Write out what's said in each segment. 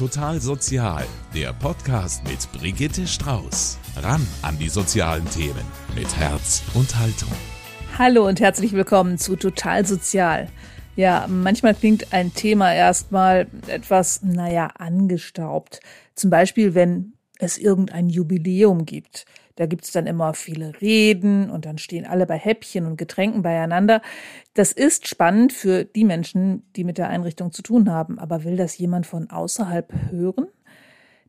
Total Sozial, der Podcast mit Brigitte Strauß. Ran an die sozialen Themen mit Herz und Haltung. Hallo und herzlich willkommen zu Total Sozial. Ja, manchmal klingt ein Thema erstmal etwas, naja, angestaubt. Zum Beispiel, wenn es irgendein Jubiläum gibt. Da gibt's dann immer viele Reden und dann stehen alle bei Häppchen und Getränken beieinander. Das ist spannend für die Menschen, die mit der Einrichtung zu tun haben. Aber will das jemand von außerhalb hören?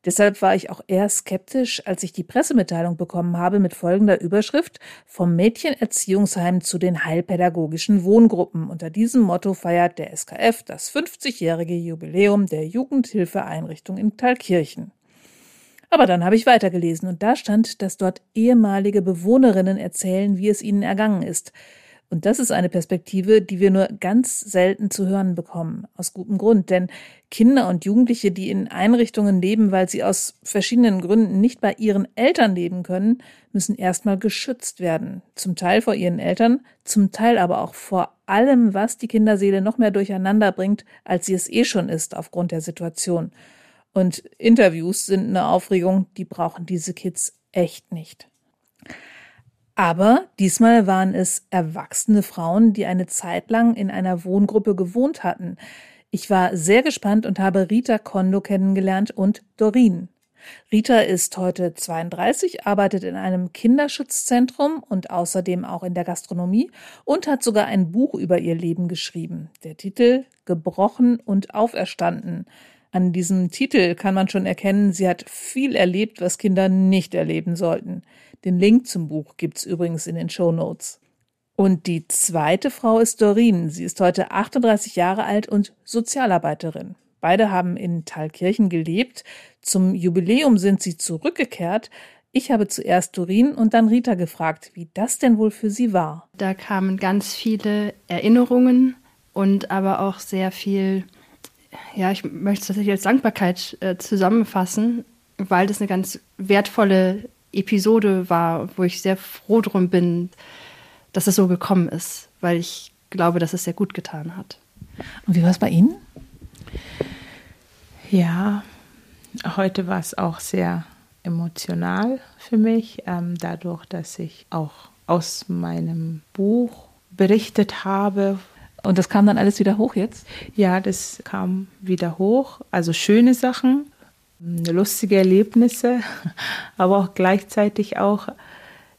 Deshalb war ich auch eher skeptisch, als ich die Pressemitteilung bekommen habe mit folgender Überschrift vom Mädchenerziehungsheim zu den heilpädagogischen Wohngruppen. Unter diesem Motto feiert der SKF das 50-jährige Jubiläum der Jugendhilfeeinrichtung in Thalkirchen. Aber dann habe ich weitergelesen und da stand, dass dort ehemalige Bewohnerinnen erzählen, wie es ihnen ergangen ist. Und das ist eine Perspektive, die wir nur ganz selten zu hören bekommen. Aus gutem Grund. Denn Kinder und Jugendliche, die in Einrichtungen leben, weil sie aus verschiedenen Gründen nicht bei ihren Eltern leben können, müssen erstmal geschützt werden. Zum Teil vor ihren Eltern, zum Teil aber auch vor allem, was die Kinderseele noch mehr durcheinander bringt, als sie es eh schon ist aufgrund der Situation. Und Interviews sind eine Aufregung, die brauchen diese Kids echt nicht. Aber diesmal waren es erwachsene Frauen, die eine Zeit lang in einer Wohngruppe gewohnt hatten. Ich war sehr gespannt und habe Rita Kondo kennengelernt und Dorin. Rita ist heute 32, arbeitet in einem Kinderschutzzentrum und außerdem auch in der Gastronomie und hat sogar ein Buch über ihr Leben geschrieben. Der Titel Gebrochen und Auferstanden. An diesem Titel kann man schon erkennen, sie hat viel erlebt, was Kinder nicht erleben sollten. Den Link zum Buch gibt's übrigens in den Show Notes. Und die zweite Frau ist Doreen. Sie ist heute 38 Jahre alt und Sozialarbeiterin. Beide haben in Thalkirchen gelebt. Zum Jubiläum sind sie zurückgekehrt. Ich habe zuerst Doreen und dann Rita gefragt, wie das denn wohl für sie war. Da kamen ganz viele Erinnerungen und aber auch sehr viel ja, ich möchte es tatsächlich als Dankbarkeit äh, zusammenfassen, weil das eine ganz wertvolle Episode war, wo ich sehr froh drum bin, dass es so gekommen ist, weil ich glaube, dass es sehr gut getan hat. Und wie war es bei Ihnen? Ja, heute war es auch sehr emotional für mich, ähm, dadurch, dass ich auch aus meinem Buch berichtet habe, und das kam dann alles wieder hoch jetzt? Ja, das kam wieder hoch. Also schöne Sachen, lustige Erlebnisse, aber auch gleichzeitig auch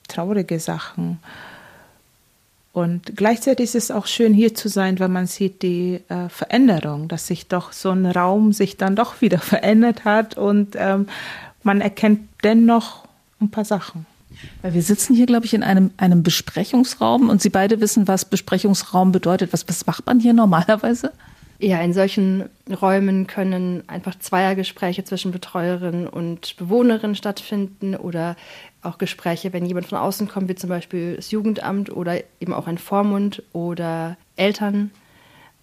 traurige Sachen. Und gleichzeitig ist es auch schön, hier zu sein, weil man sieht die äh, Veränderung, dass sich doch so ein Raum sich dann doch wieder verändert hat und ähm, man erkennt dennoch ein paar Sachen. Weil wir sitzen hier, glaube ich, in einem, einem Besprechungsraum und Sie beide wissen, was Besprechungsraum bedeutet. Was, was macht man hier normalerweise? Ja, in solchen Räumen können einfach Zweiergespräche zwischen Betreuerin und Bewohnerin stattfinden oder auch Gespräche, wenn jemand von außen kommt, wie zum Beispiel das Jugendamt oder eben auch ein Vormund oder Eltern,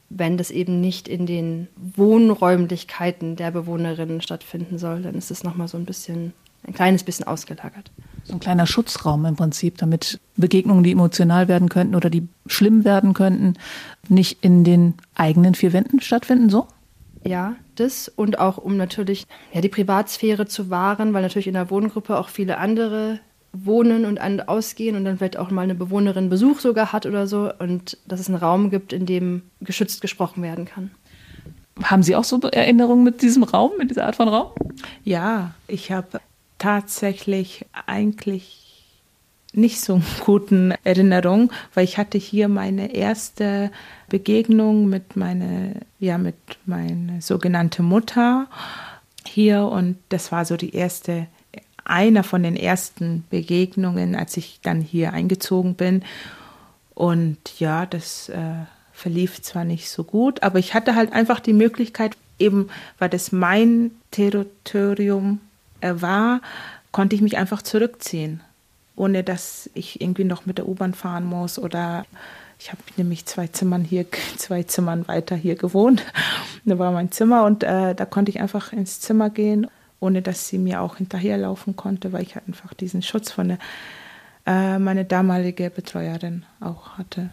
wenn das eben nicht in den Wohnräumlichkeiten der Bewohnerinnen stattfinden soll, dann ist es nochmal so ein bisschen, ein kleines bisschen ausgelagert so ein kleiner Schutzraum im Prinzip, damit Begegnungen, die emotional werden könnten oder die schlimm werden könnten, nicht in den eigenen vier Wänden stattfinden, so? Ja, das und auch um natürlich ja, die Privatsphäre zu wahren, weil natürlich in der Wohngruppe auch viele andere wohnen und an ausgehen und dann vielleicht auch mal eine Bewohnerin Besuch sogar hat oder so und dass es einen Raum gibt, in dem geschützt gesprochen werden kann. Haben Sie auch so Erinnerungen mit diesem Raum, mit dieser Art von Raum? Ja, ich habe tatsächlich eigentlich nicht so guten Erinnerungen, weil ich hatte hier meine erste Begegnung mit meiner, ja, mit sogenannten Mutter hier und das war so die erste, einer von den ersten Begegnungen, als ich dann hier eingezogen bin. Und ja, das äh, verlief zwar nicht so gut, aber ich hatte halt einfach die Möglichkeit, eben weil das mein Territorium war, konnte ich mich einfach zurückziehen, ohne dass ich irgendwie noch mit der U-Bahn fahren muss oder ich habe nämlich zwei Zimmern hier, zwei Zimmern weiter hier gewohnt. da war mein Zimmer und äh, da konnte ich einfach ins Zimmer gehen, ohne dass sie mir auch hinterherlaufen konnte, weil ich halt einfach diesen Schutz von der, äh, meine damalige Betreuerin auch hatte.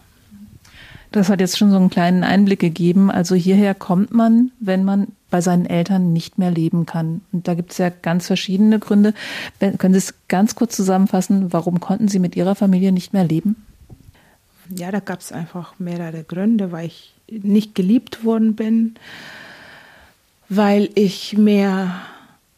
Das hat jetzt schon so einen kleinen Einblick gegeben. Also hierher kommt man, wenn man bei seinen Eltern nicht mehr leben kann. Und da gibt es ja ganz verschiedene Gründe. Können Sie es ganz kurz zusammenfassen? Warum konnten Sie mit Ihrer Familie nicht mehr leben? Ja, da gab es einfach mehrere Gründe, weil ich nicht geliebt worden bin, weil ich mehr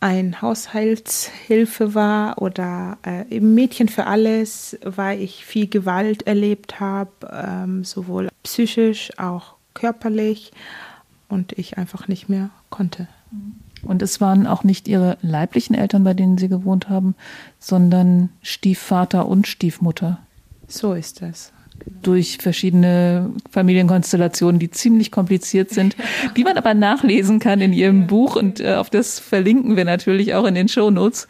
ein Haushaltshilfe war oder äh, Mädchen für alles, weil ich viel Gewalt erlebt habe, ähm, sowohl psychisch, auch körperlich und ich einfach nicht mehr konnte. Und es waren auch nicht Ihre leiblichen Eltern, bei denen Sie gewohnt haben, sondern Stiefvater und Stiefmutter. So ist es durch verschiedene Familienkonstellationen, die ziemlich kompliziert sind, die man aber nachlesen kann in Ihrem Buch und äh, auf das verlinken wir natürlich auch in den Shownotes.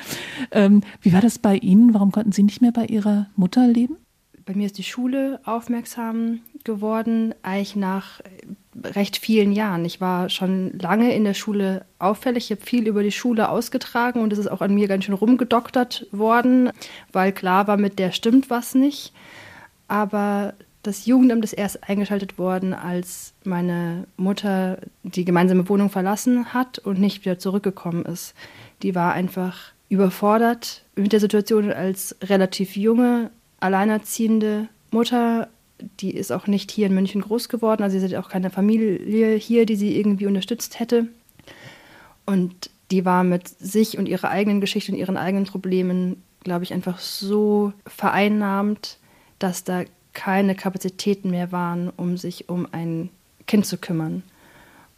Ähm, wie war das bei Ihnen? Warum konnten Sie nicht mehr bei Ihrer Mutter leben? Bei mir ist die Schule aufmerksam geworden, eigentlich nach recht vielen Jahren. Ich war schon lange in der Schule auffällig. Ich habe viel über die Schule ausgetragen und es ist auch an mir ganz schön rumgedoktert worden, weil klar war, mit der stimmt was nicht aber das Jugendamt ist erst eingeschaltet worden, als meine Mutter die gemeinsame Wohnung verlassen hat und nicht wieder zurückgekommen ist. Die war einfach überfordert mit der Situation als relativ junge, alleinerziehende Mutter. Die ist auch nicht hier in München groß geworden, also sie hat auch keine Familie hier, die sie irgendwie unterstützt hätte. Und die war mit sich und ihrer eigenen Geschichte und ihren eigenen Problemen, glaube ich, einfach so vereinnahmt, dass da keine Kapazitäten mehr waren, um sich um ein Kind zu kümmern.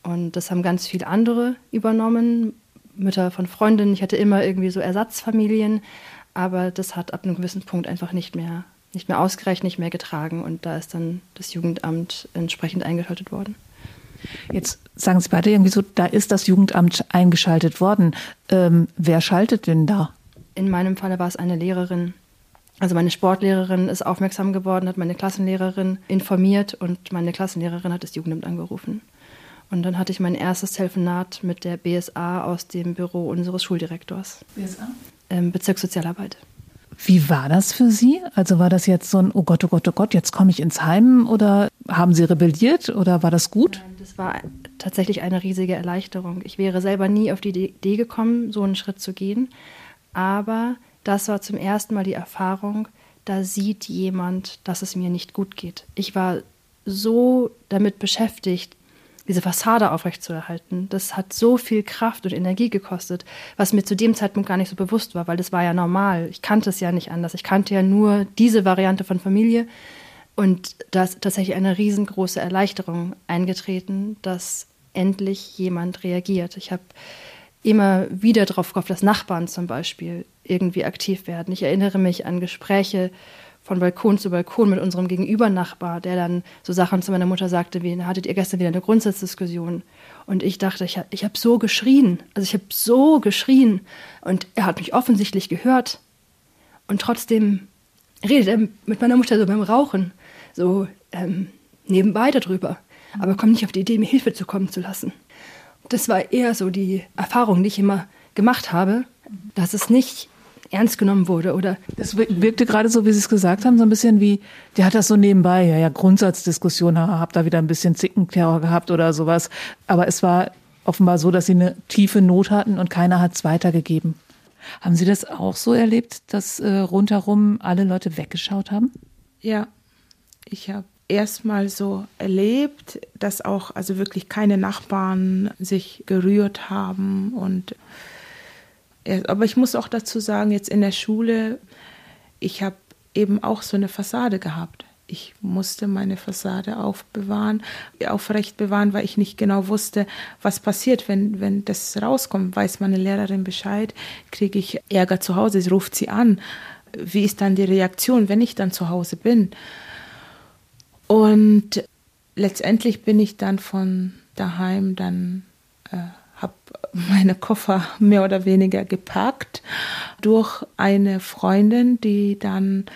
Und das haben ganz viele andere übernommen, Mütter von Freundinnen. Ich hatte immer irgendwie so Ersatzfamilien, aber das hat ab einem gewissen Punkt einfach nicht mehr, nicht mehr ausgereicht, nicht mehr getragen. Und da ist dann das Jugendamt entsprechend eingeschaltet worden. Jetzt sagen Sie beide irgendwie so, da ist das Jugendamt eingeschaltet worden. Ähm, wer schaltet denn da? In meinem Falle war es eine Lehrerin, also meine Sportlehrerin ist aufmerksam geworden, hat meine Klassenlehrerin informiert und meine Klassenlehrerin hat das Jugendamt angerufen. Und dann hatte ich mein erstes Telefonat mit der BSA aus dem Büro unseres Schuldirektors. BSA? Ähm, Bezirkssozialarbeit. Wie war das für Sie? Also war das jetzt so ein, oh Gott, oh Gott, oh Gott, jetzt komme ich ins Heim oder haben Sie rebelliert oder war das gut? Nein, das war tatsächlich eine riesige Erleichterung. Ich wäre selber nie auf die Idee gekommen, so einen Schritt zu gehen. Aber das war zum ersten Mal die Erfahrung, da sieht jemand, dass es mir nicht gut geht. Ich war so damit beschäftigt, diese Fassade aufrechtzuerhalten. Das hat so viel Kraft und Energie gekostet, was mir zu dem Zeitpunkt gar nicht so bewusst war, weil das war ja normal. Ich kannte es ja nicht anders. Ich kannte ja nur diese Variante von Familie. Und da ist tatsächlich eine riesengroße Erleichterung eingetreten, dass endlich jemand reagiert. Ich habe immer wieder darauf gehofft, dass Nachbarn zum Beispiel irgendwie aktiv werden. Ich erinnere mich an Gespräche von Balkon zu Balkon mit unserem Gegenübernachbar, der dann so Sachen zu meiner Mutter sagte, wie, hattet ihr gestern wieder eine Grundsatzdiskussion? Und ich dachte, ich, ich habe so geschrien, also ich habe so geschrien und er hat mich offensichtlich gehört. Und trotzdem redet er mit meiner Mutter so beim Rauchen, so ähm, nebenbei darüber, aber kommt nicht auf die Idee, mir Hilfe zu kommen zu lassen. Das war eher so die Erfahrung, die ich immer gemacht habe, dass es nicht ernst genommen wurde oder das wirkte gerade so, wie Sie es gesagt haben, so ein bisschen wie, der hat das so nebenbei, ja, ja, Grundsatzdiskussion, hab da wieder ein bisschen Zickenterror gehabt oder sowas. Aber es war offenbar so, dass Sie eine tiefe Not hatten und keiner hat es weitergegeben. Haben Sie das auch so erlebt, dass äh, rundherum alle Leute weggeschaut haben? Ja, ich habe erstmal so erlebt, dass auch also wirklich keine Nachbarn sich gerührt haben und aber ich muss auch dazu sagen, jetzt in der Schule, ich habe eben auch so eine Fassade gehabt. Ich musste meine Fassade aufbewahren, aufrecht bewahren, weil ich nicht genau wusste, was passiert, wenn, wenn das rauskommt. Weiß meine Lehrerin Bescheid, kriege ich Ärger zu Hause, sie ruft sie an. Wie ist dann die Reaktion, wenn ich dann zu Hause bin? Und letztendlich bin ich dann von daheim dann äh, habe meine Koffer mehr oder weniger gepackt durch eine Freundin, die dann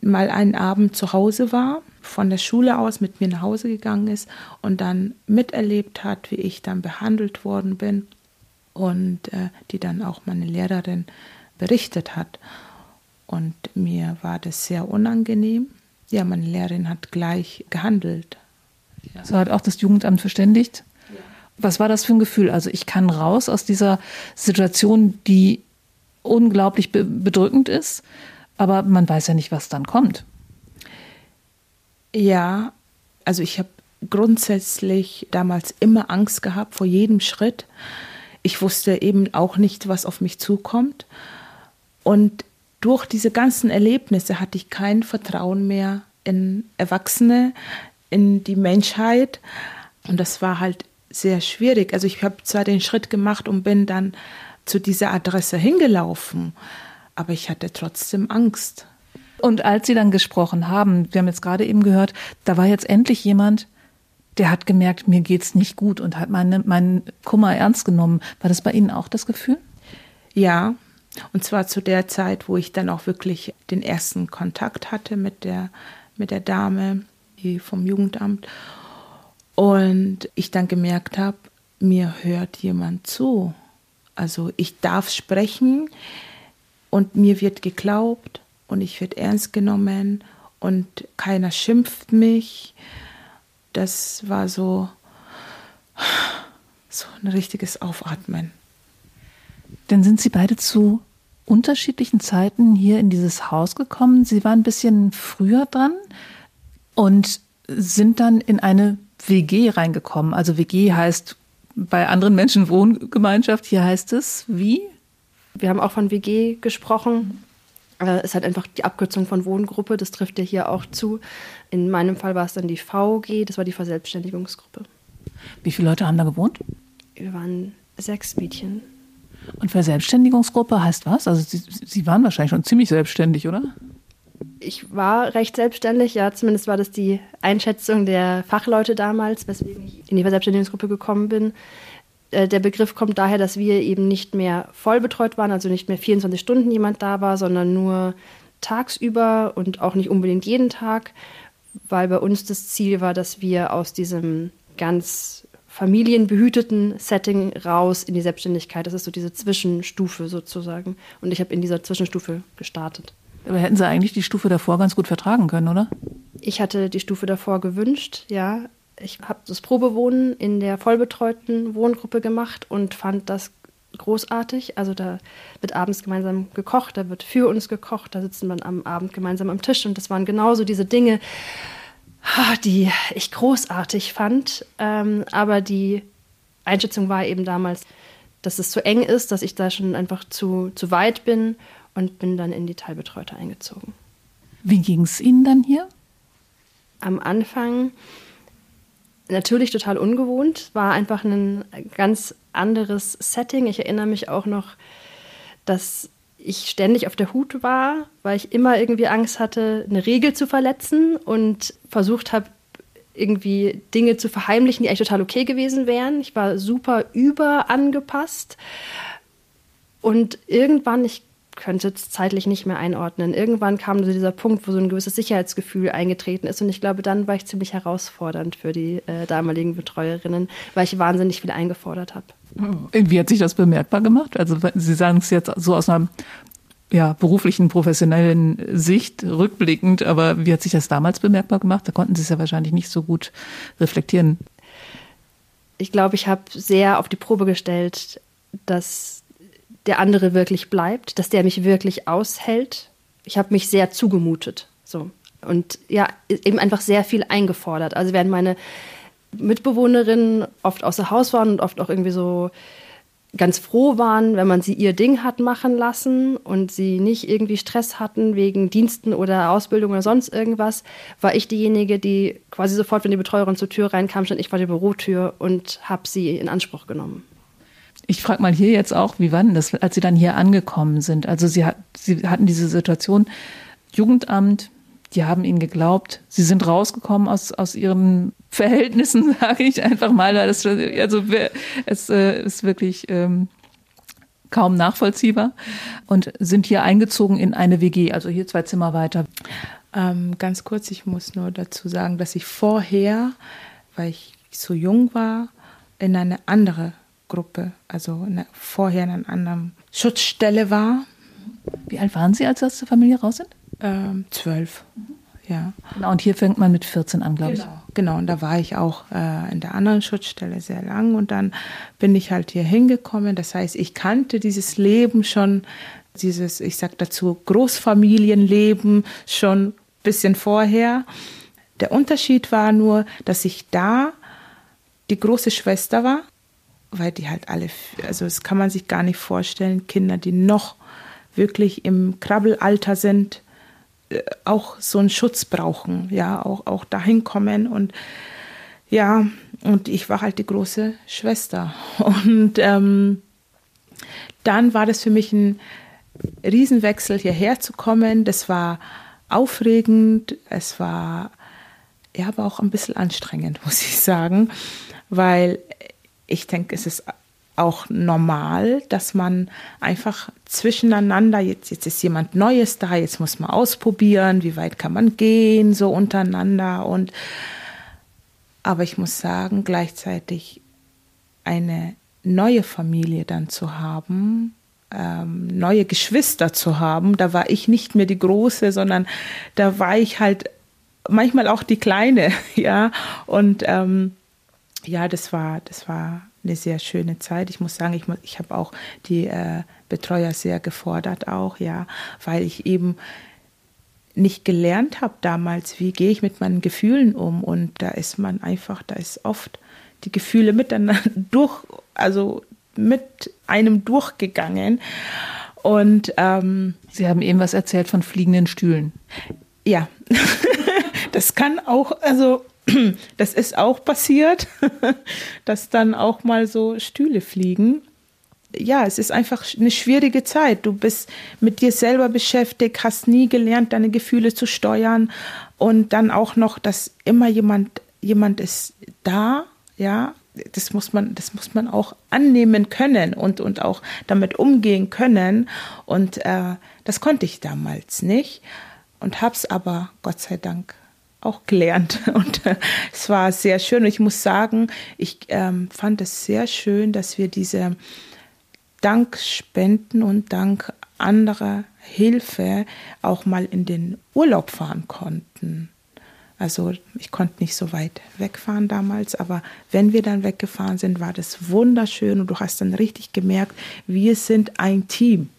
mal einen Abend zu Hause war, von der Schule aus mit mir nach Hause gegangen ist und dann miterlebt hat, wie ich dann behandelt worden bin und äh, die dann auch meine Lehrerin berichtet hat. Und mir war das sehr unangenehm, ja, meine Lehrerin hat gleich gehandelt. Ja. So hat auch das Jugendamt verständigt. Ja. Was war das für ein Gefühl? Also ich kann raus aus dieser Situation, die unglaublich be bedrückend ist, aber man weiß ja nicht, was dann kommt. Ja, also ich habe grundsätzlich damals immer Angst gehabt vor jedem Schritt. Ich wusste eben auch nicht, was auf mich zukommt. Und durch diese ganzen Erlebnisse hatte ich kein Vertrauen mehr in Erwachsene, in die Menschheit. Und das war halt sehr schwierig. Also ich habe zwar den Schritt gemacht und bin dann zu dieser Adresse hingelaufen, aber ich hatte trotzdem Angst. Und als Sie dann gesprochen haben, wir haben jetzt gerade eben gehört, da war jetzt endlich jemand, der hat gemerkt, mir geht's nicht gut und hat meine, meinen Kummer ernst genommen. War das bei Ihnen auch das Gefühl? Ja, und zwar zu der Zeit, wo ich dann auch wirklich den ersten Kontakt hatte mit der, mit der Dame vom Jugendamt. Und ich dann gemerkt habe, mir hört jemand zu. Also ich darf sprechen und mir wird geglaubt und ich werde ernst genommen und keiner schimpft mich. Das war so, so ein richtiges Aufatmen. Dann sind Sie beide zu unterschiedlichen Zeiten hier in dieses Haus gekommen. Sie waren ein bisschen früher dran und sind dann in eine WG reingekommen. Also WG heißt bei anderen Menschen Wohngemeinschaft. Hier heißt es wie? Wir haben auch von WG gesprochen. Es ist halt einfach die Abkürzung von Wohngruppe. Das trifft ja hier auch zu. In meinem Fall war es dann die VG. Das war die Verselbstständigungsgruppe. Wie viele Leute haben da gewohnt? Wir waren sechs Mädchen. Und Verselbstständigungsgruppe heißt was? Also Sie, Sie waren wahrscheinlich schon ziemlich selbstständig, oder? Ich war recht selbstständig, ja, zumindest war das die Einschätzung der Fachleute damals, weswegen ich in die Verselbstständigungsgruppe gekommen bin. Äh, der Begriff kommt daher, dass wir eben nicht mehr voll betreut waren, also nicht mehr 24 Stunden jemand da war, sondern nur tagsüber und auch nicht unbedingt jeden Tag, weil bei uns das Ziel war, dass wir aus diesem ganz familienbehüteten Setting raus in die Selbstständigkeit. Das ist so diese Zwischenstufe sozusagen. Und ich habe in dieser Zwischenstufe gestartet. Aber hätten Sie eigentlich die Stufe davor ganz gut vertragen können, oder? Ich hatte die Stufe davor gewünscht, ja. Ich habe das Probewohnen in der vollbetreuten Wohngruppe gemacht und fand das großartig. Also da wird abends gemeinsam gekocht, da wird für uns gekocht, da sitzen wir am Abend gemeinsam am Tisch und das waren genauso diese Dinge, die ich großartig fand. Ähm, aber die Einschätzung war eben damals, dass es zu eng ist, dass ich da schon einfach zu, zu weit bin und bin dann in die Teilbetreute eingezogen. Wie ging es Ihnen dann hier? Am Anfang natürlich total ungewohnt, war einfach ein ganz anderes Setting. Ich erinnere mich auch noch, dass ich ständig auf der Hut war, weil ich immer irgendwie Angst hatte, eine Regel zu verletzen und versucht habe, irgendwie Dinge zu verheimlichen, die eigentlich total okay gewesen wären. Ich war super überangepasst. Und irgendwann, ich könnte es zeitlich nicht mehr einordnen, irgendwann kam so dieser Punkt, wo so ein gewisses Sicherheitsgefühl eingetreten ist. Und ich glaube, dann war ich ziemlich herausfordernd für die äh, damaligen Betreuerinnen, weil ich wahnsinnig viel eingefordert habe. Wie hat sich das bemerkbar gemacht? Also Sie sagen es jetzt so aus einer ja, beruflichen, professionellen Sicht rückblickend, aber wie hat sich das damals bemerkbar gemacht? Da konnten Sie es ja wahrscheinlich nicht so gut reflektieren. Ich glaube, ich habe sehr auf die Probe gestellt, dass der andere wirklich bleibt, dass der mich wirklich aushält. Ich habe mich sehr zugemutet. So. Und ja, eben einfach sehr viel eingefordert. Also während meine Mitbewohnerinnen oft außer Haus waren und oft auch irgendwie so ganz froh waren, wenn man sie ihr Ding hat machen lassen und sie nicht irgendwie Stress hatten wegen Diensten oder Ausbildung oder sonst irgendwas, war ich diejenige, die quasi sofort, wenn die Betreuerin zur Tür reinkam, stand ich vor der Bürotür und habe sie in Anspruch genommen. Ich frage mal hier jetzt auch, wie war denn das, als Sie dann hier angekommen sind? Also Sie, sie hatten diese Situation, Jugendamt, die haben ihnen geglaubt. Sie sind rausgekommen aus, aus ihren Verhältnissen, sage ich einfach mal. Das, also es äh, ist wirklich ähm, kaum nachvollziehbar und sind hier eingezogen in eine WG, also hier zwei Zimmer weiter. Ähm, ganz kurz, ich muss nur dazu sagen, dass ich vorher, weil ich so jung war, in eine andere Gruppe, also eine, vorher in einer anderen Schutzstelle war. Wie alt waren Sie, als Sie aus der Familie raus sind? Ähm, zwölf. ja. Genau, und hier fängt man mit 14 an, glaube genau. ich. Genau, und da war ich auch äh, in der anderen Schutzstelle sehr lang und dann bin ich halt hier hingekommen. Das heißt, ich kannte dieses Leben schon, dieses, ich sag dazu, Großfamilienleben schon ein bisschen vorher. Der Unterschied war nur, dass ich da die große Schwester war, weil die halt alle, also das kann man sich gar nicht vorstellen, Kinder, die noch wirklich im Krabbelalter sind, äh, auch so einen Schutz brauchen, ja, auch, auch dahin kommen und ja, und ich war halt die große Schwester. Und ähm, dann war das für mich ein Riesenwechsel, hierher zu kommen. Das war aufregend, es war ja, aber auch ein bisschen anstrengend, muss ich sagen, weil ich denke, es ist auch normal, dass man einfach zwischeneinander, jetzt, jetzt ist jemand Neues da, jetzt muss man ausprobieren, wie weit kann man gehen, so untereinander. Und aber ich muss sagen, gleichzeitig eine neue Familie dann zu haben, ähm, neue Geschwister zu haben, da war ich nicht mehr die Große, sondern da war ich halt manchmal auch die Kleine, ja. Und ähm, ja, das war, das war eine sehr schöne Zeit. Ich muss sagen, ich, ich habe auch die äh, Betreuer sehr gefordert auch, ja, weil ich eben nicht gelernt habe damals, wie gehe ich mit meinen Gefühlen um. Und da ist man einfach, da ist oft die Gefühle miteinander durch, also mit einem durchgegangen. Und ähm, Sie haben eben was erzählt von fliegenden Stühlen. Ja, das kann auch, also das ist auch passiert, dass dann auch mal so Stühle fliegen. Ja, es ist einfach eine schwierige Zeit. Du bist mit dir selber beschäftigt, hast nie gelernt, deine Gefühle zu steuern und dann auch noch, dass immer jemand, jemand ist da, ja, das muss man, das muss man auch annehmen können und, und auch damit umgehen können. Und äh, das konnte ich damals nicht und hab's aber Gott sei Dank auch gelernt. Und äh, es war sehr schön. Und ich muss sagen, ich ähm, fand es sehr schön, dass wir diese Dankspenden und dank anderer Hilfe auch mal in den Urlaub fahren konnten. Also ich konnte nicht so weit wegfahren damals, aber wenn wir dann weggefahren sind, war das wunderschön und du hast dann richtig gemerkt, wir sind ein Team.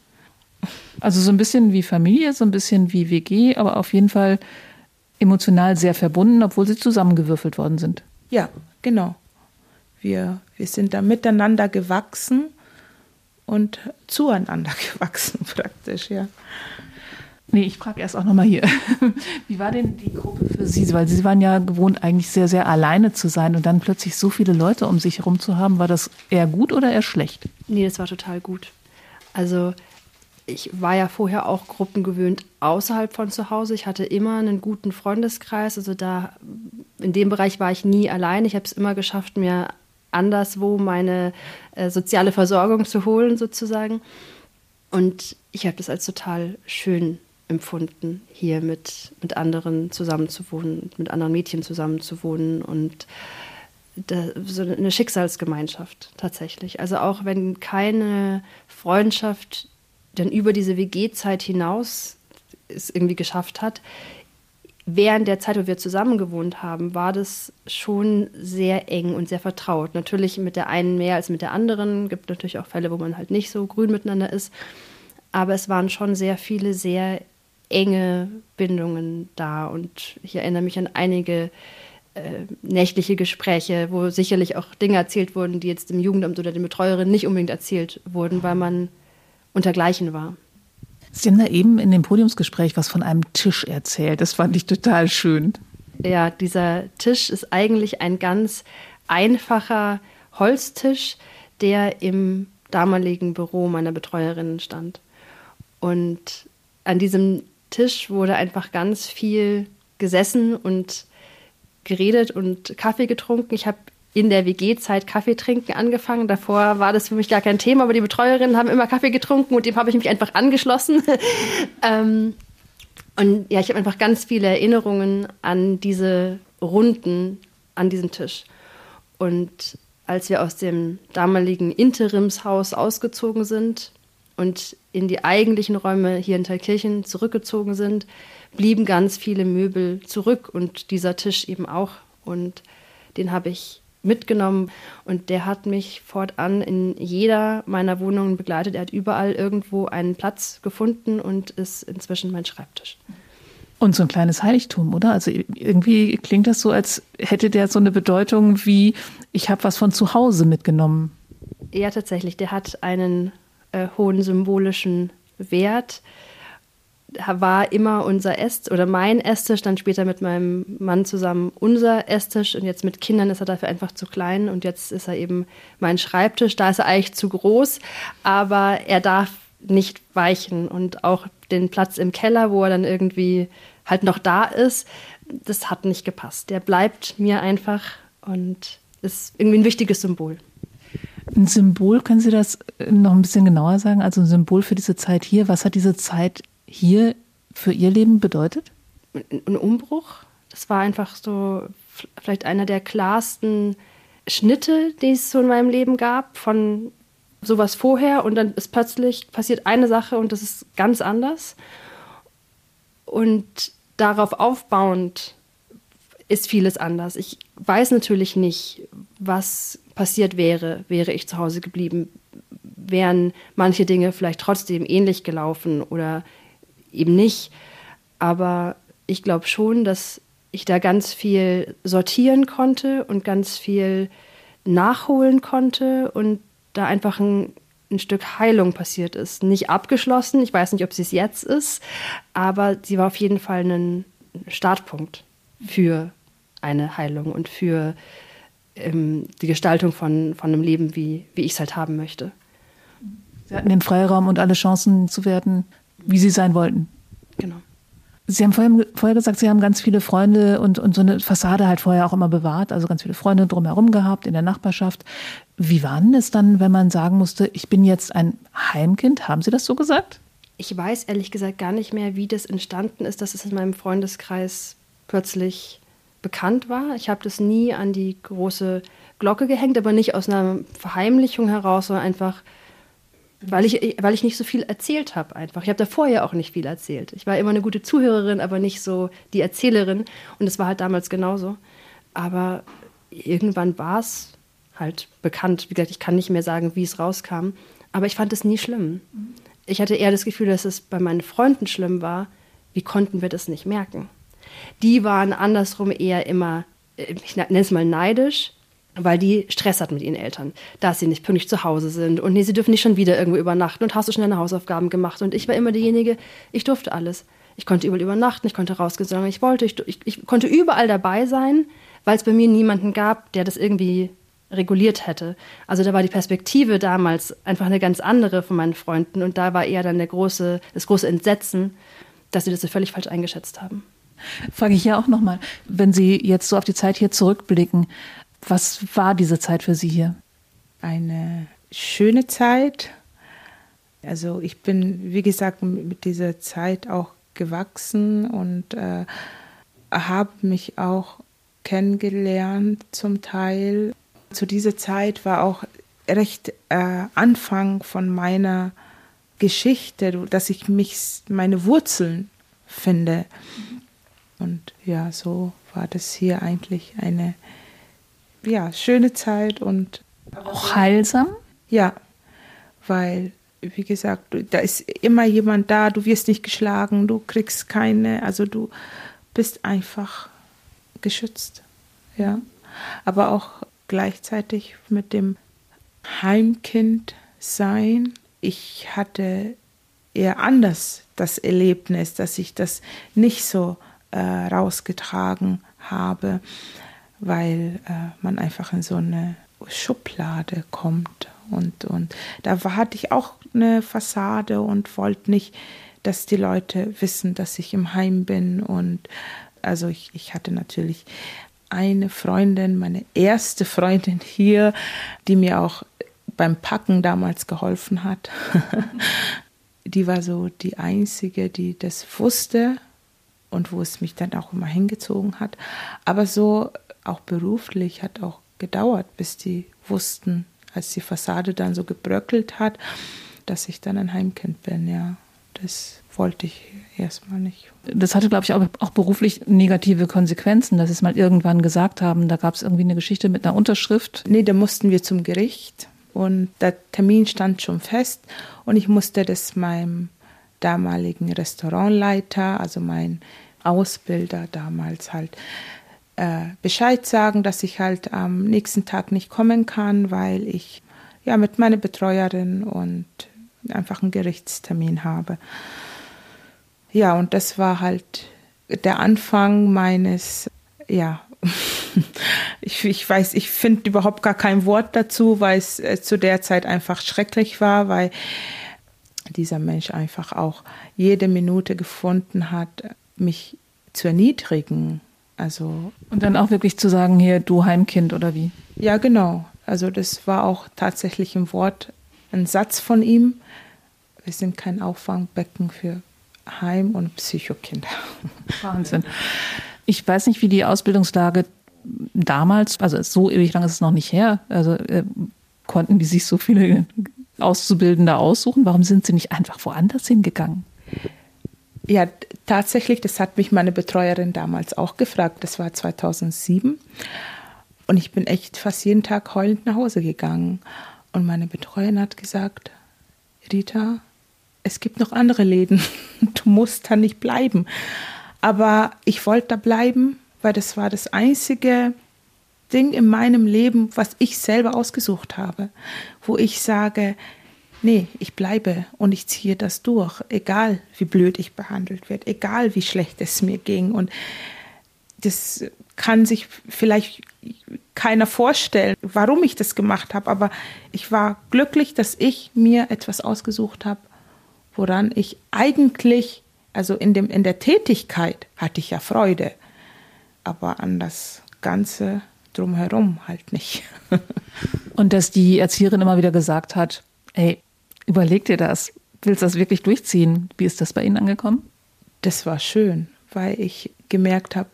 Also so ein bisschen wie Familie, so ein bisschen wie WG, aber auf jeden Fall emotional sehr verbunden, obwohl sie zusammengewürfelt worden sind. Ja, genau. Wir, wir sind da miteinander gewachsen und zueinander gewachsen praktisch, ja. Nee, ich frage erst auch nochmal hier. Wie war denn die Gruppe für Sie? Weil Sie waren ja gewohnt, eigentlich sehr, sehr alleine zu sein und dann plötzlich so viele Leute um sich herum zu haben. War das eher gut oder eher schlecht? Nee, das war total gut. Also ich war ja vorher auch gruppengewöhnt außerhalb von zu Hause. Ich hatte immer einen guten Freundeskreis. Also da in dem Bereich war ich nie allein. Ich habe es immer geschafft, mir anderswo meine äh, soziale Versorgung zu holen, sozusagen. Und ich habe das als total schön empfunden, hier mit, mit anderen zusammenzuwohnen, mit anderen Mädchen zusammenzuwohnen und da, so eine Schicksalsgemeinschaft tatsächlich. Also auch wenn keine Freundschaft dann über diese WG-Zeit hinaus es irgendwie geschafft hat. Während der Zeit, wo wir zusammen gewohnt haben, war das schon sehr eng und sehr vertraut. Natürlich mit der einen mehr als mit der anderen. Es Gibt natürlich auch Fälle, wo man halt nicht so grün miteinander ist. Aber es waren schon sehr viele sehr enge Bindungen da. Und ich erinnere mich an einige äh, nächtliche Gespräche, wo sicherlich auch Dinge erzählt wurden, die jetzt im Jugendamt oder den Betreuerinnen nicht unbedingt erzählt wurden, weil man untergleichen war. Sie haben da eben in dem Podiumsgespräch was von einem Tisch erzählt. Das fand ich total schön. Ja, dieser Tisch ist eigentlich ein ganz einfacher Holztisch, der im damaligen Büro meiner Betreuerin stand. Und an diesem Tisch wurde einfach ganz viel gesessen und geredet und Kaffee getrunken. Ich habe in der WG-Zeit Kaffee trinken angefangen. Davor war das für mich gar kein Thema, aber die Betreuerinnen haben immer Kaffee getrunken und dem habe ich mich einfach angeschlossen. ähm, und ja, ich habe einfach ganz viele Erinnerungen an diese Runden an diesem Tisch. Und als wir aus dem damaligen Interimshaus ausgezogen sind, und in die eigentlichen Räume hier in Thalkirchen zurückgezogen sind, blieben ganz viele Möbel zurück und dieser Tisch eben auch. Und den habe ich mitgenommen und der hat mich fortan in jeder meiner Wohnungen begleitet. Er hat überall irgendwo einen Platz gefunden und ist inzwischen mein Schreibtisch. Und so ein kleines Heiligtum, oder? Also irgendwie klingt das so, als hätte der so eine Bedeutung wie, ich habe was von zu Hause mitgenommen. Ja, tatsächlich. Der hat einen äh, hohen symbolischen Wert. War immer unser Esstisch oder mein Esstisch, dann später mit meinem Mann zusammen unser Esstisch und jetzt mit Kindern ist er dafür einfach zu klein und jetzt ist er eben mein Schreibtisch. Da ist er eigentlich zu groß, aber er darf nicht weichen und auch den Platz im Keller, wo er dann irgendwie halt noch da ist, das hat nicht gepasst. Der bleibt mir einfach und ist irgendwie ein wichtiges Symbol. Ein Symbol, können Sie das noch ein bisschen genauer sagen? Also ein Symbol für diese Zeit hier. Was hat diese Zeit hier für Ihr Leben bedeutet? Ein Umbruch. Das war einfach so vielleicht einer der klarsten Schnitte, die es so in meinem Leben gab, von sowas vorher und dann ist plötzlich passiert eine Sache und das ist ganz anders. Und darauf aufbauend ist vieles anders. Ich weiß natürlich nicht, was passiert wäre, wäre ich zu Hause geblieben. Wären manche Dinge vielleicht trotzdem ähnlich gelaufen oder eben nicht. Aber ich glaube schon, dass ich da ganz viel sortieren konnte und ganz viel nachholen konnte und da einfach ein, ein Stück Heilung passiert ist. Nicht abgeschlossen, ich weiß nicht, ob sie es jetzt ist, aber sie war auf jeden Fall ein Startpunkt für eine Heilung und für ähm, die Gestaltung von, von einem Leben, wie, wie ich es halt haben möchte. Sie hatten den Freiraum und alle Chancen zu werden, wie sie sein wollten. Genau. Sie haben vorher, vorher gesagt, Sie haben ganz viele Freunde und, und so eine Fassade halt vorher auch immer bewahrt, also ganz viele Freunde drumherum gehabt in der Nachbarschaft. Wie war denn es dann, wenn man sagen musste, ich bin jetzt ein Heimkind? Haben Sie das so gesagt? Ich weiß ehrlich gesagt gar nicht mehr, wie das entstanden ist, dass es in meinem Freundeskreis plötzlich bekannt war. Ich habe das nie an die große Glocke gehängt, aber nicht aus einer Verheimlichung heraus, sondern einfach weil ich, weil ich nicht so viel erzählt habe einfach. Ich habe davor ja auch nicht viel erzählt. Ich war immer eine gute Zuhörerin, aber nicht so die Erzählerin. Und es war halt damals genauso. Aber irgendwann war es halt bekannt. Wie gesagt, ich kann nicht mehr sagen, wie es rauskam. Aber ich fand es nie schlimm. Ich hatte eher das Gefühl, dass es bei meinen Freunden schlimm war. Wie konnten wir das nicht merken? Die waren andersrum eher immer, ich nenne es mal neidisch, weil die Stress hat mit ihren Eltern, dass sie nicht pünktlich zu Hause sind und nee, sie dürfen nicht schon wieder irgendwo übernachten und hast du schon deine Hausaufgaben gemacht und ich war immer diejenige, ich durfte alles. Ich konnte überall übernachten, ich konnte rausgehen, solange ich wollte, ich, ich, ich konnte überall dabei sein, weil es bei mir niemanden gab, der das irgendwie reguliert hätte. Also da war die Perspektive damals einfach eine ganz andere von meinen Freunden und da war eher dann der große, das große Entsetzen, dass sie das so völlig falsch eingeschätzt haben. Frage ich ja auch nochmal, wenn Sie jetzt so auf die Zeit hier zurückblicken, was war diese Zeit für Sie hier? Eine schöne Zeit. Also ich bin, wie gesagt, mit dieser Zeit auch gewachsen und äh, habe mich auch kennengelernt zum Teil. Zu dieser Zeit war auch recht äh, Anfang von meiner Geschichte, dass ich mich meine Wurzeln finde. Und ja, so war das hier eigentlich eine ja, schöne Zeit und auch heilsam? Ja, weil, wie gesagt, da ist immer jemand da, du wirst nicht geschlagen, du kriegst keine, also du bist einfach geschützt. Ja. Aber auch gleichzeitig mit dem Heimkind sein. Ich hatte eher anders das Erlebnis, dass ich das nicht so äh, rausgetragen habe weil äh, man einfach in so eine Schublade kommt. Und, und da hatte ich auch eine Fassade und wollte nicht, dass die Leute wissen, dass ich im Heim bin. Und also ich, ich hatte natürlich eine Freundin, meine erste Freundin hier, die mir auch beim Packen damals geholfen hat. die war so die einzige, die das wusste und wo es mich dann auch immer hingezogen hat. Aber so auch beruflich hat auch gedauert, bis die wussten, als die Fassade dann so gebröckelt hat, dass ich dann ein Heimkind bin, ja. Das wollte ich erstmal nicht. Das hatte, glaube ich, auch, auch, beruflich negative Konsequenzen, dass sie es mal irgendwann gesagt haben. Da gab es irgendwie eine Geschichte mit einer Unterschrift. Nee, da mussten wir zum Gericht und der Termin stand schon fest und ich musste das meinem damaligen Restaurantleiter, also mein Ausbilder damals halt, äh, Bescheid sagen, dass ich halt am nächsten Tag nicht kommen kann, weil ich ja mit meiner Betreuerin und einfach einen Gerichtstermin habe. Ja, und das war halt der Anfang meines, ja, ich, ich weiß, ich finde überhaupt gar kein Wort dazu, weil es äh, zu der Zeit einfach schrecklich war, weil dieser Mensch einfach auch jede Minute gefunden hat, mich zu erniedrigen. Also und dann auch wirklich zu sagen, hier du Heimkind oder wie? Ja, genau. Also das war auch tatsächlich ein Wort, ein Satz von ihm. Wir sind kein Auffangbecken für Heim- und Psychokinder. Wahnsinn. Ich weiß nicht, wie die Ausbildungslage damals, also so ewig lang ist es noch nicht her, also äh, konnten die sich so viele Auszubildende aussuchen? Warum sind sie nicht einfach woanders hingegangen? Ja, tatsächlich, das hat mich meine Betreuerin damals auch gefragt. Das war 2007. Und ich bin echt fast jeden Tag heulend nach Hause gegangen. Und meine Betreuerin hat gesagt, Rita, es gibt noch andere Läden. Du musst da nicht bleiben. Aber ich wollte da bleiben, weil das war das einzige Ding in meinem Leben, was ich selber ausgesucht habe, wo ich sage, nee, ich bleibe und ich ziehe das durch, egal wie blöd ich behandelt werde, egal wie schlecht es mir ging. Und das kann sich vielleicht keiner vorstellen, warum ich das gemacht habe, aber ich war glücklich, dass ich mir etwas ausgesucht habe, woran ich eigentlich, also in, dem, in der Tätigkeit hatte ich ja Freude, aber an das Ganze drumherum halt nicht. Und dass die Erzieherin immer wieder gesagt hat, ey, überleg dir das, willst du das wirklich durchziehen? Wie ist das bei Ihnen angekommen? Das war schön, weil ich gemerkt habe,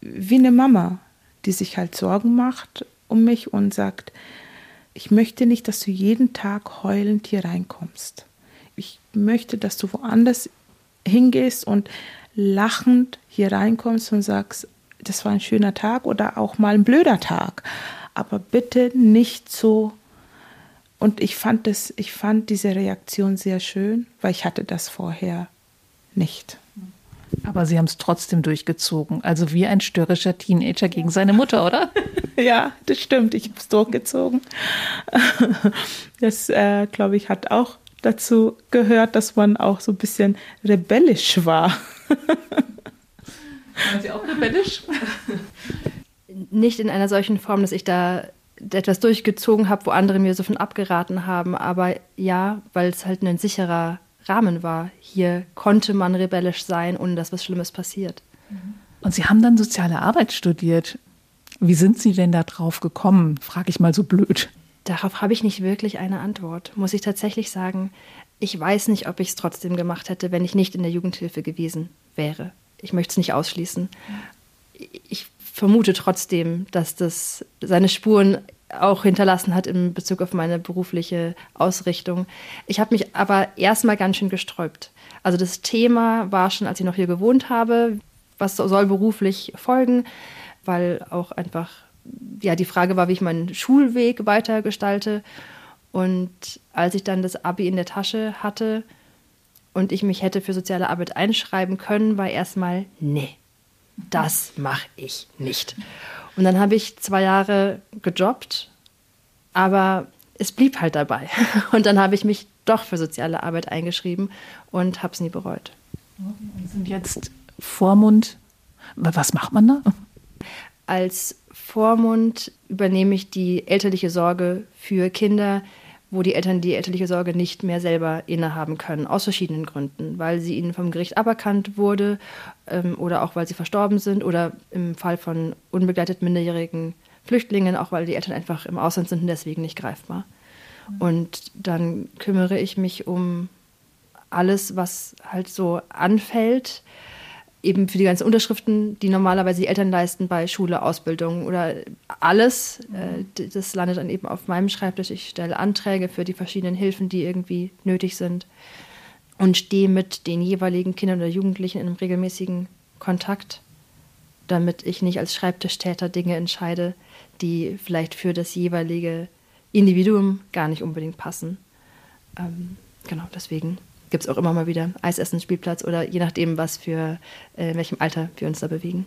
wie eine Mama, die sich halt Sorgen macht um mich und sagt, ich möchte nicht, dass du jeden Tag heulend hier reinkommst. Ich möchte, dass du woanders hingehst und lachend hier reinkommst und sagst, das war ein schöner Tag oder auch mal ein blöder Tag. Aber bitte nicht so. Und ich fand das, ich fand diese Reaktion sehr schön, weil ich hatte das vorher nicht. Aber Sie haben es trotzdem durchgezogen. Also wie ein störrischer Teenager gegen seine Mutter, oder? ja, das stimmt. Ich habe es durchgezogen. Das, äh, glaube ich, hat auch dazu gehört, dass man auch so ein bisschen rebellisch war. Waren Sie auch rebellisch? Nicht in einer solchen Form, dass ich da etwas durchgezogen habe, wo andere mir so von abgeraten haben. Aber ja, weil es halt ein sicherer Rahmen war. Hier konnte man rebellisch sein, ohne dass was Schlimmes passiert. Und Sie haben dann soziale Arbeit studiert. Wie sind Sie denn da drauf gekommen? Frage ich mal so blöd. Darauf habe ich nicht wirklich eine Antwort, muss ich tatsächlich sagen. Ich weiß nicht, ob ich es trotzdem gemacht hätte, wenn ich nicht in der Jugendhilfe gewesen wäre. Ich möchte es nicht ausschließen. Ich vermute trotzdem, dass das seine Spuren auch hinterlassen hat in Bezug auf meine berufliche Ausrichtung. Ich habe mich aber erstmal ganz schön gesträubt. Also das Thema war schon, als ich noch hier gewohnt habe, was soll beruflich folgen, weil auch einfach ja die Frage war, wie ich meinen Schulweg weiter gestalte. Und als ich dann das Abi in der Tasche hatte und ich mich hätte für soziale Arbeit einschreiben können, war erstmal nee, das mache ich nicht. Und dann habe ich zwei Jahre gejobbt, aber es blieb halt dabei. Und dann habe ich mich doch für soziale Arbeit eingeschrieben und habe es nie bereut. Und sind jetzt Vormund. Was macht man da? Als Vormund übernehme ich die elterliche Sorge für Kinder, wo die Eltern die elterliche Sorge nicht mehr selber innehaben können, aus verschiedenen Gründen, weil sie ihnen vom Gericht aberkannt wurde ähm, oder auch weil sie verstorben sind oder im Fall von unbegleitet minderjährigen Flüchtlingen, auch weil die Eltern einfach im Ausland sind und deswegen nicht greifbar. Und dann kümmere ich mich um alles, was halt so anfällt. Eben für die ganzen Unterschriften, die normalerweise die Eltern leisten bei Schule, Ausbildung oder alles. Äh, das landet dann eben auf meinem Schreibtisch. Ich stelle Anträge für die verschiedenen Hilfen, die irgendwie nötig sind und stehe mit den jeweiligen Kindern oder Jugendlichen in einem regelmäßigen Kontakt, damit ich nicht als Schreibtischtäter Dinge entscheide, die vielleicht für das jeweilige Individuum gar nicht unbedingt passen. Ähm, genau, deswegen gibt es auch immer mal wieder Eisessen, Spielplatz oder je nachdem, was für, äh, in welchem Alter wir uns da bewegen.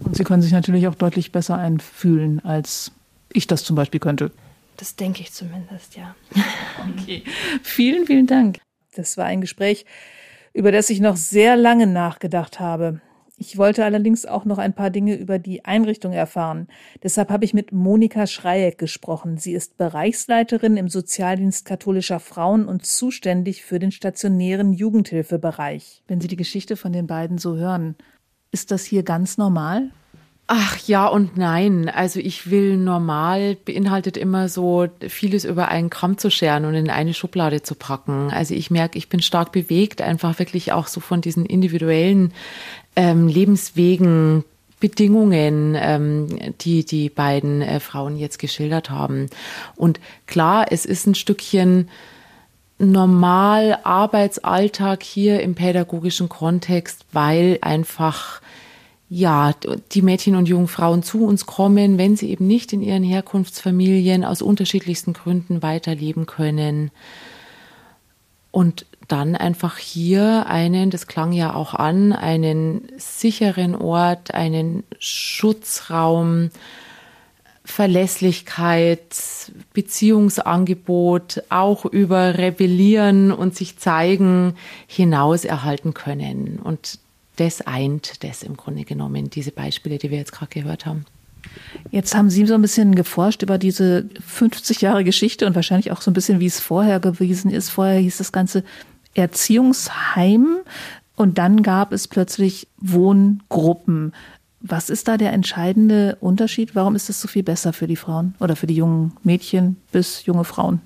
Und Sie können sich natürlich auch deutlich besser einfühlen, als ich das zum Beispiel könnte. Das denke ich zumindest, ja. Okay. Vielen, vielen Dank. Das war ein Gespräch, über das ich noch sehr lange nachgedacht habe. Ich wollte allerdings auch noch ein paar Dinge über die Einrichtung erfahren. Deshalb habe ich mit Monika Schreieck gesprochen. Sie ist Bereichsleiterin im Sozialdienst katholischer Frauen und zuständig für den stationären Jugendhilfebereich. Wenn Sie die Geschichte von den beiden so hören, ist das hier ganz normal? Ach ja und nein. Also ich will normal beinhaltet immer so vieles über einen Kamm zu scheren und in eine Schublade zu packen. Also ich merke, ich bin stark bewegt, einfach wirklich auch so von diesen individuellen ähm, Lebenswegen, Bedingungen, ähm, die die beiden äh, Frauen jetzt geschildert haben. Und klar, es ist ein Stückchen normal Arbeitsalltag hier im pädagogischen Kontext, weil einfach ja, die Mädchen und jungen Frauen zu uns kommen, wenn sie eben nicht in ihren Herkunftsfamilien aus unterschiedlichsten Gründen weiterleben können. Und dann einfach hier einen, das klang ja auch an, einen sicheren Ort, einen Schutzraum, Verlässlichkeit, Beziehungsangebot, auch über Rebellieren und sich zeigen hinaus erhalten können. Und das eint das im Grunde genommen, diese Beispiele, die wir jetzt gerade gehört haben. Jetzt haben Sie so ein bisschen geforscht über diese 50 Jahre Geschichte und wahrscheinlich auch so ein bisschen, wie es vorher gewesen ist. Vorher hieß das Ganze Erziehungsheim und dann gab es plötzlich Wohngruppen. Was ist da der entscheidende Unterschied? Warum ist das so viel besser für die Frauen oder für die jungen Mädchen bis junge Frauen?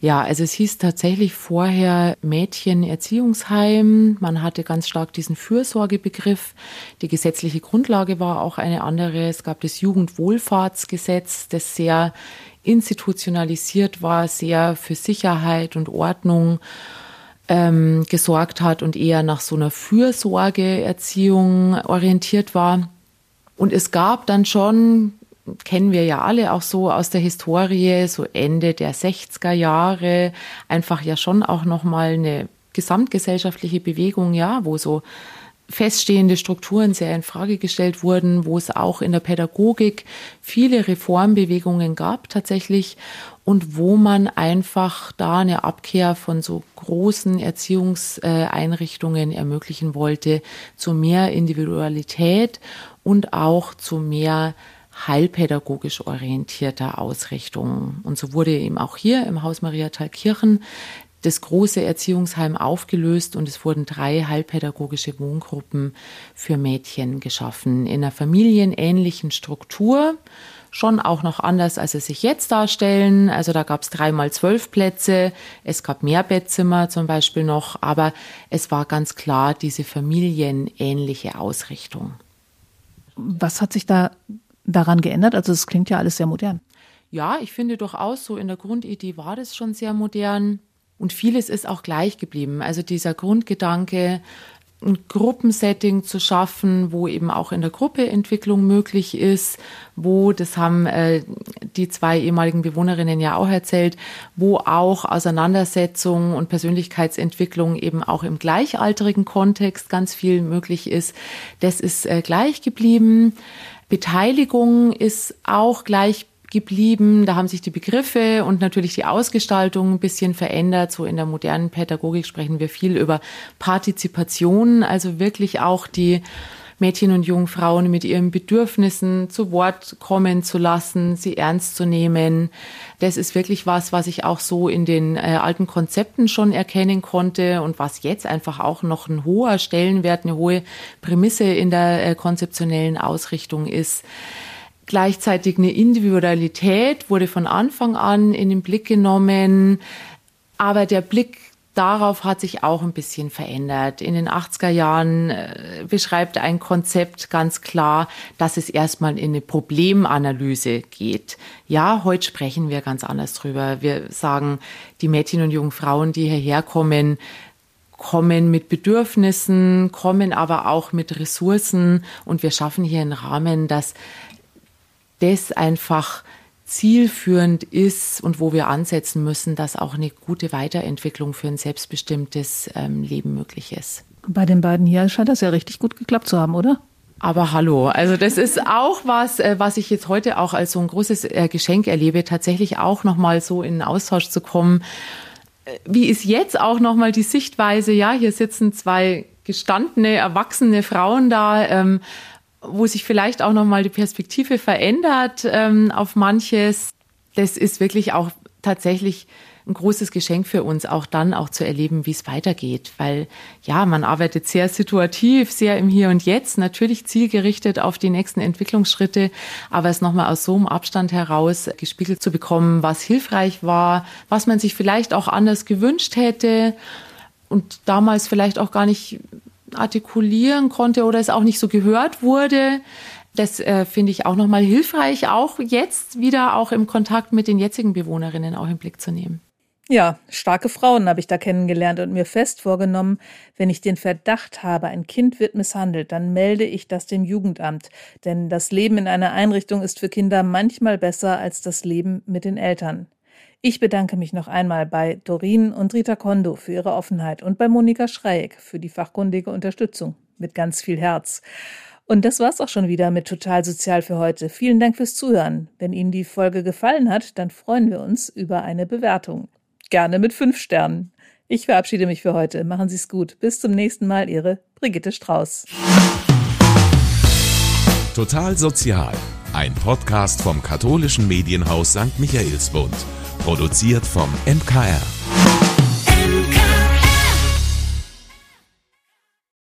Ja, also es hieß tatsächlich vorher Mädchenerziehungsheim. Man hatte ganz stark diesen Fürsorgebegriff. Die gesetzliche Grundlage war auch eine andere. Es gab das Jugendwohlfahrtsgesetz, das sehr institutionalisiert war, sehr für Sicherheit und Ordnung ähm, gesorgt hat und eher nach so einer Fürsorgeerziehung orientiert war. Und es gab dann schon, kennen wir ja alle auch so aus der Historie, so Ende der 60er Jahre, einfach ja schon auch nochmal eine gesamtgesellschaftliche Bewegung, ja, wo so feststehende Strukturen sehr in Frage gestellt wurden, wo es auch in der Pädagogik viele Reformbewegungen gab tatsächlich und wo man einfach da eine Abkehr von so großen Erziehungseinrichtungen ermöglichen wollte, zu mehr Individualität und auch zu mehr heilpädagogisch orientierter Ausrichtung. Und so wurde eben auch hier im Haus Maria Thalkirchen das große Erziehungsheim aufgelöst und es wurden drei heilpädagogische Wohngruppen für Mädchen geschaffen in einer familienähnlichen Struktur. Schon auch noch anders, als sie sich jetzt darstellen. Also da gab es dreimal zwölf Plätze, es gab mehr Bettzimmer zum Beispiel noch, aber es war ganz klar diese familienähnliche Ausrichtung. Was hat sich da daran geändert? Also es klingt ja alles sehr modern. Ja, ich finde durchaus so in der Grundidee war das schon sehr modern. Und vieles ist auch gleich geblieben. Also dieser Grundgedanke, ein Gruppensetting zu schaffen, wo eben auch in der Gruppe Entwicklung möglich ist, wo, das haben äh, die zwei ehemaligen Bewohnerinnen ja auch erzählt, wo auch Auseinandersetzung und Persönlichkeitsentwicklung eben auch im gleichaltrigen Kontext ganz viel möglich ist. Das ist äh, gleich geblieben. Beteiligung ist auch gleich geblieben. Da haben sich die Begriffe und natürlich die Ausgestaltung ein bisschen verändert. So in der modernen Pädagogik sprechen wir viel über Partizipation, also wirklich auch die Mädchen und jungen Frauen mit ihren Bedürfnissen zu Wort kommen zu lassen, sie ernst zu nehmen. Das ist wirklich was, was ich auch so in den äh, alten Konzepten schon erkennen konnte und was jetzt einfach auch noch ein hoher Stellenwert, eine hohe Prämisse in der äh, konzeptionellen Ausrichtung ist. Gleichzeitig eine Individualität wurde von Anfang an in den Blick genommen, aber der Blick darauf hat sich auch ein bisschen verändert. In den 80er Jahren äh, beschreibt ein Konzept ganz klar, dass es erstmal in eine Problemanalyse geht. Ja, heute sprechen wir ganz anders drüber. Wir sagen, die Mädchen und jungen Frauen, die hierher kommen, kommen mit Bedürfnissen, kommen aber auch mit Ressourcen und wir schaffen hier einen Rahmen, dass das einfach zielführend ist und wo wir ansetzen müssen, dass auch eine gute Weiterentwicklung für ein selbstbestimmtes ähm, Leben möglich ist. Bei den beiden hier scheint das ja richtig gut geklappt zu haben, oder? Aber hallo, also das ist auch was, äh, was ich jetzt heute auch als so ein großes äh, Geschenk erlebe, tatsächlich auch nochmal so in den Austausch zu kommen. Äh, wie ist jetzt auch nochmal die Sichtweise? Ja, hier sitzen zwei gestandene, erwachsene Frauen da. Ähm, wo sich vielleicht auch nochmal die Perspektive verändert ähm, auf manches. Das ist wirklich auch tatsächlich ein großes Geschenk für uns, auch dann auch zu erleben, wie es weitergeht. Weil ja, man arbeitet sehr situativ, sehr im Hier und Jetzt, natürlich zielgerichtet auf die nächsten Entwicklungsschritte, aber es nochmal aus so einem Abstand heraus gespiegelt zu bekommen, was hilfreich war, was man sich vielleicht auch anders gewünscht hätte und damals vielleicht auch gar nicht artikulieren konnte oder es auch nicht so gehört wurde. Das äh, finde ich auch nochmal hilfreich, auch jetzt wieder auch im Kontakt mit den jetzigen Bewohnerinnen auch im Blick zu nehmen. Ja, starke Frauen habe ich da kennengelernt und mir fest vorgenommen, wenn ich den Verdacht habe, ein Kind wird misshandelt, dann melde ich das dem Jugendamt. Denn das Leben in einer Einrichtung ist für Kinder manchmal besser als das Leben mit den Eltern. Ich bedanke mich noch einmal bei Dorin und Rita Kondo für ihre Offenheit und bei Monika Schreieck für die fachkundige Unterstützung mit ganz viel Herz. Und das war's auch schon wieder mit Total Sozial für heute. Vielen Dank fürs Zuhören. Wenn Ihnen die Folge gefallen hat, dann freuen wir uns über eine Bewertung. Gerne mit fünf Sternen. Ich verabschiede mich für heute. Machen Sie es gut. Bis zum nächsten Mal. Ihre Brigitte Strauß. Total Sozial. Ein Podcast vom katholischen Medienhaus St. Michaelsbund. Produziert vom MKR.